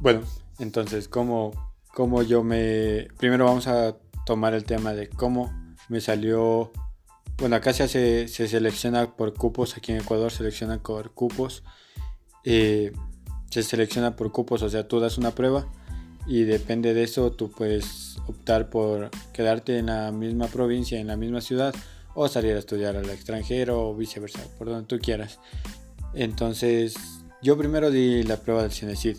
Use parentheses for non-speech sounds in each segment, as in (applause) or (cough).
Bueno, entonces, ¿cómo, cómo yo me... Primero vamos a tomar el tema de cómo me salió... Bueno, acá se, hace, se selecciona por cupos, aquí en Ecuador se selecciona por cupos. Eh, se selecciona por cupos, o sea, tú das una prueba y depende de eso tú puedes optar por quedarte en la misma provincia, en la misma ciudad o salir a estudiar al extranjero o viceversa, por donde tú quieras. Entonces, yo primero di la prueba del CINESID,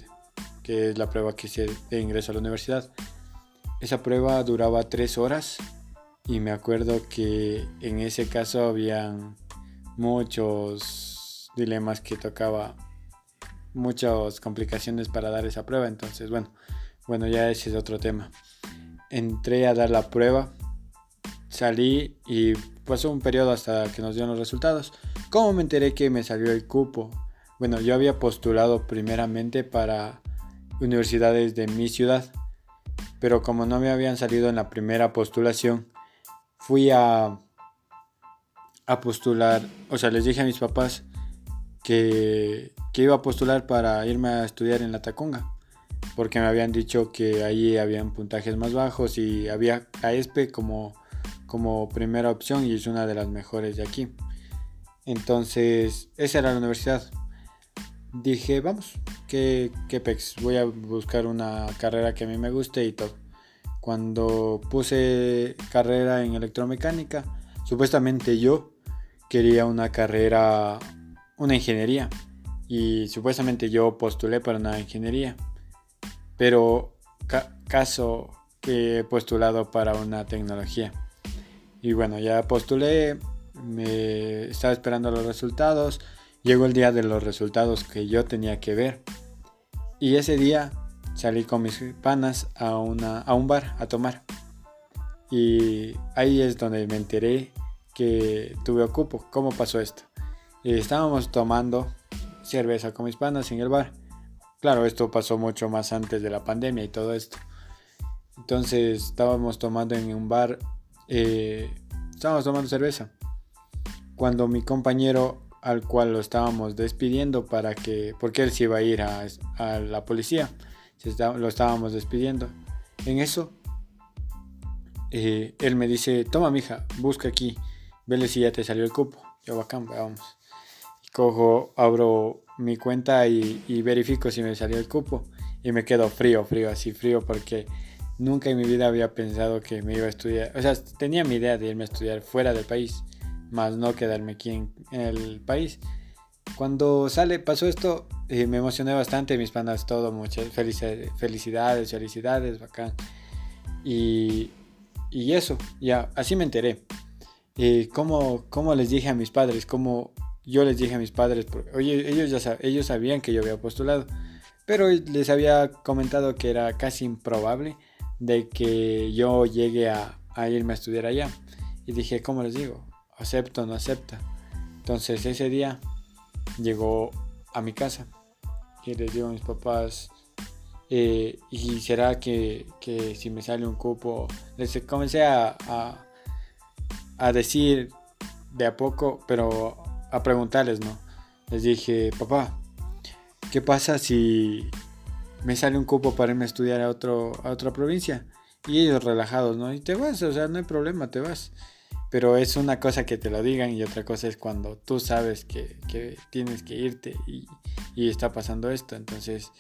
que es la prueba que se de ingreso a la universidad. Esa prueba duraba tres horas y me acuerdo que en ese caso habían muchos dilemas que tocaba, muchas complicaciones para dar esa prueba. Entonces, bueno, bueno, ya ese es otro tema. Entré a dar la prueba, salí y pasó un periodo hasta que nos dieron los resultados. ¿Cómo me enteré que me salió el cupo? Bueno, yo había postulado primeramente para universidades de mi ciudad, pero como no me habían salido en la primera postulación, fui a, a postular, o sea, les dije a mis papás que, que iba a postular para irme a estudiar en la Tacunga, porque me habían dicho que allí habían puntajes más bajos y había AESPE como como primera opción y es una de las mejores de aquí. Entonces, esa era la universidad. Dije, vamos, que, que pex, voy a buscar una carrera que a mí me guste y todo. Cuando puse carrera en electromecánica, supuestamente yo quería una carrera, una ingeniería. Y supuestamente yo postulé para una ingeniería. Pero caso que he postulado para una tecnología. Y bueno, ya postulé, me estaba esperando los resultados. Llegó el día de los resultados que yo tenía que ver. Y ese día salí con mis panas a, una, a un bar a tomar. Y ahí es donde me enteré que tuve ocupo. ¿Cómo pasó esto? estábamos tomando cerveza con mis panas en el bar. Claro, esto pasó mucho más antes de la pandemia y todo esto. Entonces estábamos tomando en un bar eh, estábamos tomando cerveza. Cuando mi compañero, al cual lo estábamos despidiendo para que, porque él se iba a ir a, la policía, lo estábamos despidiendo. En eso, eh, él me dice, toma mija, busca aquí, vele si ya te salió el cupo. Yo bacán, vamos. Cojo, abro mi cuenta y, y verifico si me salió el cupo. Y me quedo frío, frío, así frío, porque Nunca en mi vida había pensado que me iba a estudiar. O sea, tenía mi idea de irme a estudiar fuera del país, más no quedarme aquí en, el país. Cuando sale, pasó esto, eh, me emocioné bastante, mis panas, todo, muchas felicidades, felicidades, bacán. Y, y eso, ya, así me enteré. Eh, ¿cómo, ¿Cómo les dije a mis padres? ¿Cómo yo les dije a mis padres? Oye, ellos, ya ellos sabían que yo había postulado, pero les había comentado que era casi improbable de que yo llegue a, irme a estudiar allá. Y dije, ¿cómo les digo? ¿Acepto no acepta? Entonces ese día llegó a mi casa y les digo a mis papás, eh, y será que, si me sale un cupo, les comencé a, a, decir de a poco, pero a preguntarles, ¿no? Les dije, papá, ¿qué pasa si me sale un cupo para irme a estudiar a, otro, a otra provincia. Y ellos relajados, ¿no? Y te vas, o sea, no hay problema, te vas. Pero es una cosa que te lo digan y otra cosa es cuando tú sabes que, tienes que irte y, está pasando esto. Entonces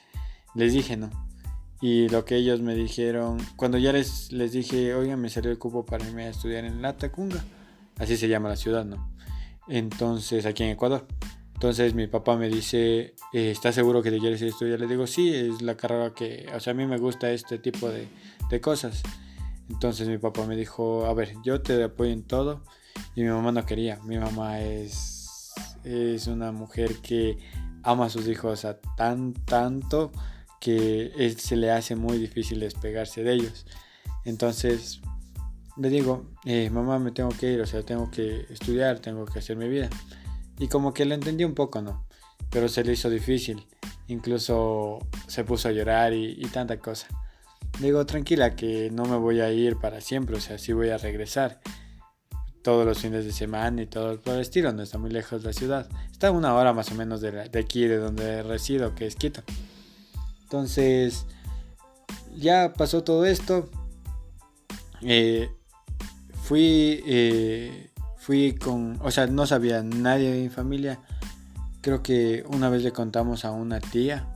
les dije, ¿no? Y lo que ellos me dijeron, cuando ya les, les dije, oigan, me salió el cupo para irme a estudiar en La Tacunga, así se llama la ciudad, ¿no? Entonces, aquí en Ecuador. Entonces mi papá me dice, eh, ¿estás seguro que te quieres ir a estudiar? Le digo, sí, es la carrera que, o sea, a mí me gusta este tipo de, de cosas. Entonces mi papá me dijo, a ver, yo te apoyo en todo. Y mi mamá no quería. Mi mamá es, es una mujer que ama a sus hijos a tan, tanto que se le hace muy difícil despegarse de ellos. Entonces le digo, eh, mamá, me tengo que ir, o sea, tengo que estudiar, tengo que hacer mi vida. Y como que lo entendí un poco, ¿no? Pero se le hizo difícil. Incluso se puso a llorar y, tanta cosa. Digo, tranquila, que no me voy a ir para siempre, o sea, sí voy a regresar todos los fines de semana y todo por el estilo, no está muy lejos de la ciudad. Está una hora más o menos de, de aquí, de donde resido, que es Quito. Entonces, ya pasó todo esto. Eh, fui, eh, fui con, o sea, no sabía nadie de mi familia. Creo que una vez le contamos a una tía.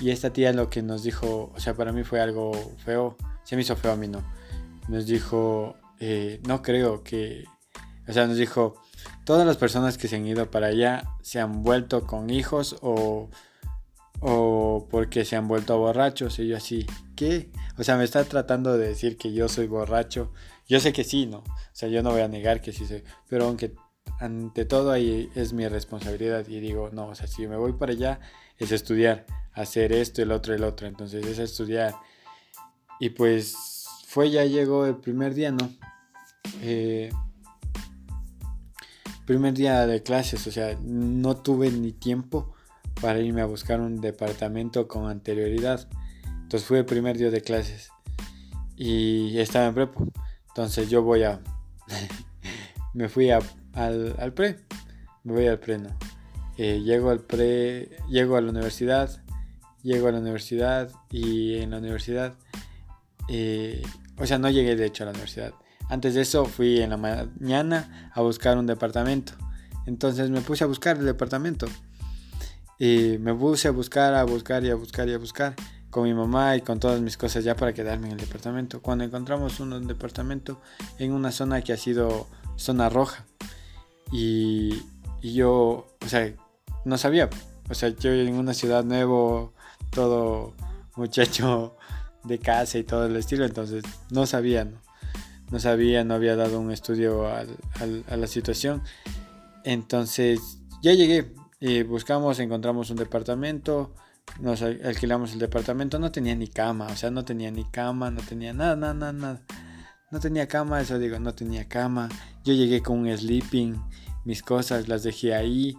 Y esta tía lo que nos dijo, o sea, para mí fue algo feo. Se me hizo feo a mí, no. Nos dijo, eh, no creo que, o sea, nos dijo, todas las personas que se han ido para allá se han vuelto con hijos o, o porque se han vuelto borrachos. Y yo así, ¿qué? O sea, me está tratando de decir que yo soy borracho. Yo sé que sí, ¿no? O sea, yo no voy a negar que sí soy. Pero aunque ante todo ahí es mi responsabilidad y digo, no, o sea, si me voy para allá es estudiar, hacer esto, el otro, el otro. Entonces es estudiar. Y pues fue, ya llegó el primer día, ¿no? Eh, primer día de clases, o sea, no tuve ni tiempo para irme a buscar un departamento con anterioridad. Entonces fue el primer día de clases y estaba en prepo. Entonces yo voy a... (laughs) me fui al, pre. Me voy al pre, no. Eh, llego al pre, llego a la universidad, llego a la universidad y en la universidad, eh, o sea, no llegué de hecho a la universidad. Antes de eso fui en la mañana a buscar un departamento. Entonces me puse a buscar el departamento. Y me puse a buscar, a buscar y a buscar y a buscar con mi mamá y con todas mis cosas ya para quedarme en el departamento. Cuando encontramos un departamento en una zona que ha sido zona roja. Y, yo, o sea, no sabía. O sea, yo en una ciudad nuevo, todo muchacho de casa y todo el estilo, entonces no sabía, ¿no? no sabía, no había dado un estudio a la situación. Entonces ya llegué, y buscamos, encontramos un departamento, nos alquilamos el departamento, no tenía ni cama, o sea, no tenía ni cama, no tenía nada, nada, nada, nada. No tenía cama, eso digo, no tenía cama. Yo llegué con un sleeping, mis cosas las dejé ahí.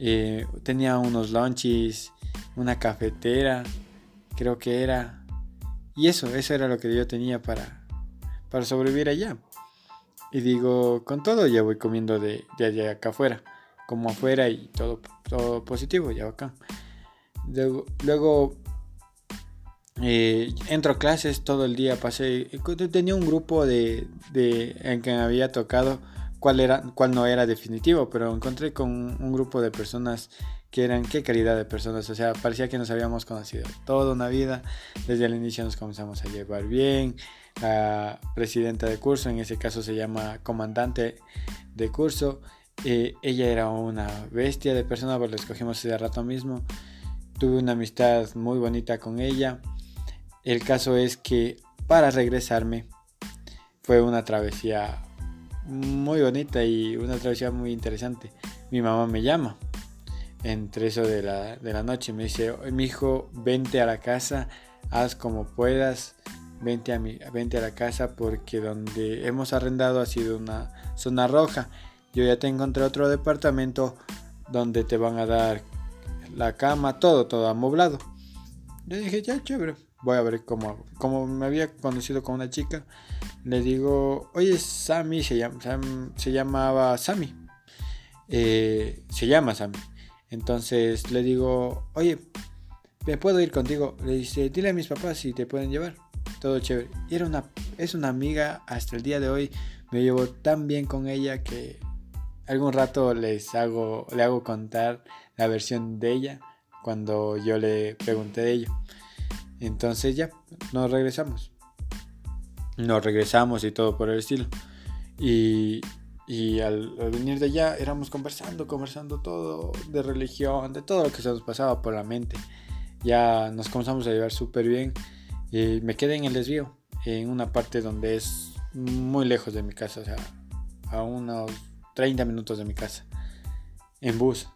Eh, tenía unos lunches, una cafetera, creo que era. Y eso, eso era lo que yo tenía para, para sobrevivir allá. Y digo, con todo ya voy comiendo de, de allá acá afuera, como afuera y todo, todo positivo, ya acá. Luego, eh, entro a clases todo el día, pasé, tenía un grupo de, en que había tocado cuál era, cuál no era definitivo, pero encontré con un grupo de personas que eran qué calidad de personas, o sea, parecía que nos habíamos conocido toda una vida, desde el inicio nos comenzamos a llevar bien, la presidenta de curso, en ese caso se llama comandante de curso, eh, ella era una bestia de persona, pues la escogimos ese rato mismo, tuve una amistad muy bonita con ella, el caso es que para regresarme fue una travesía muy bonita y una travesía muy interesante, mi mamá me llama, entre eso de la, de la noche. Me dice, mi hijo, vente a la casa, haz como puedas, vente a, mi, vente a la casa porque donde hemos arrendado ha sido una zona roja. Yo ya te encontré otro departamento donde te van a dar la cama, todo, todo amoblado. Yo dije, ya, chévere, voy a ver cómo. Como me había conocido con una chica, le digo, oye, Sammy, se, llama, se llamaba Sammy. Eh, se llama Sammy. Entonces le digo, oye, ¿me puedo ir contigo? Le dice, dile a mis papás si te pueden llevar. Todo chévere. Y era una, es una amiga hasta el día de hoy. Me llevo tan bien con ella que algún rato les hago, le hago contar la versión de ella cuando yo le pregunté de ella. Entonces ya, nos regresamos. Nos regresamos y todo por el estilo. Y, y al, venir de allá éramos conversando, conversando todo de religión, de todo lo que se nos pasaba por la mente. Ya nos comenzamos a llevar súper bien. Y me quedé en el desvío, en una parte donde es muy lejos de mi casa, o sea, a unos 30 minutos de mi casa, en bus.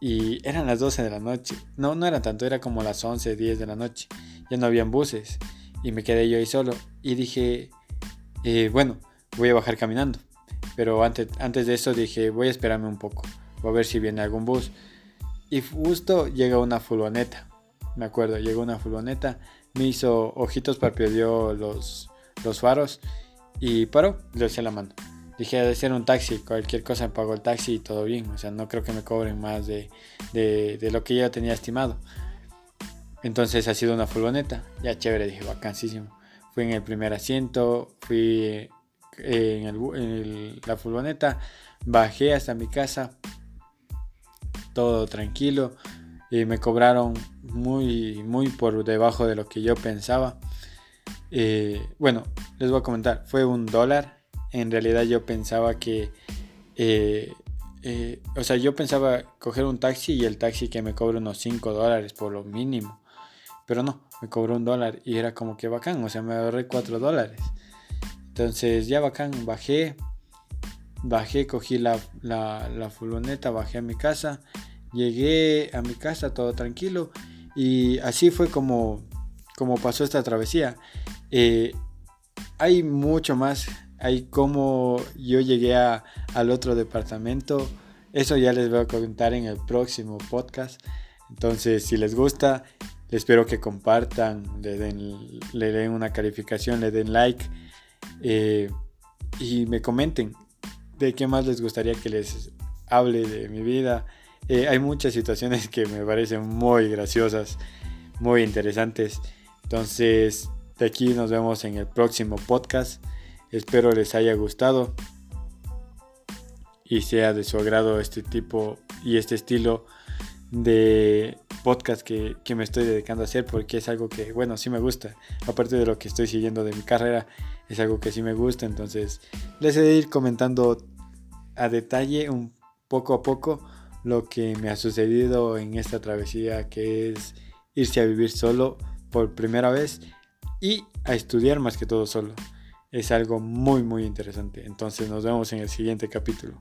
Y eran las 12 de la noche. No, no era tanto, era como las 11, 10 de la noche. Ya no habían buses. Y me quedé yo ahí solo. Y dije, eh, bueno, voy a bajar caminando. Pero antes, antes de eso dije, voy a esperarme un poco. Voy a ver si viene algún bus. Y justo llega una furgoneta. Me acuerdo, llegó una furgoneta. Me hizo ojitos, parpadeó los, los faros. Y paró, le hice la mano. Dije, de ser un taxi, cualquier cosa pagó el taxi y todo bien. O sea, no creo que me cobren más de, de, lo que yo tenía estimado. entonces ha sido una furgoneta. Ya chévere, dije, vacancísimo. Fui en el primer asiento, fui en, la furgoneta, bajé hasta mi casa, todo tranquilo. Y me cobraron muy, muy por debajo de lo que yo pensaba. Eh, bueno, les voy a comentar, fue un dólar. En realidad yo pensaba que, eh, eh, o sea, yo pensaba coger un taxi y el taxi que me cobra unos 5 dólares por lo mínimo. Pero no, me cobró un dólar y era como que bacán, o sea, me ahorré 4 dólares. Entonces ya bacán, bajé, bajé, cogí la, la, furgoneta, bajé a mi casa, llegué a mi casa todo tranquilo y así fue como, como pasó esta travesía. Eh, hay mucho más, hay como yo llegué al otro departamento, eso ya les voy a contar en el próximo podcast. Entonces, si les gusta, espero que compartan, le den, le den una calificación, le den like eh, y me comenten de qué más les gustaría que les hable de mi vida. Eh, hay muchas situaciones que me parecen muy graciosas, muy interesantes. Entonces, de aquí nos vemos en el próximo podcast. Espero les haya gustado y sea de su agrado este tipo y este estilo de podcast que, que, me estoy dedicando a hacer porque es algo que, bueno, sí me gusta. Aparte de lo que estoy siguiendo de mi carrera, es algo que sí me gusta. Entonces, les he de ir comentando a detalle, un poco a poco, lo que me ha sucedido en esta travesía que es irse a vivir solo por primera vez y a estudiar más que todo solo. Es algo muy muy interesante. Entonces nos vemos en el siguiente capítulo.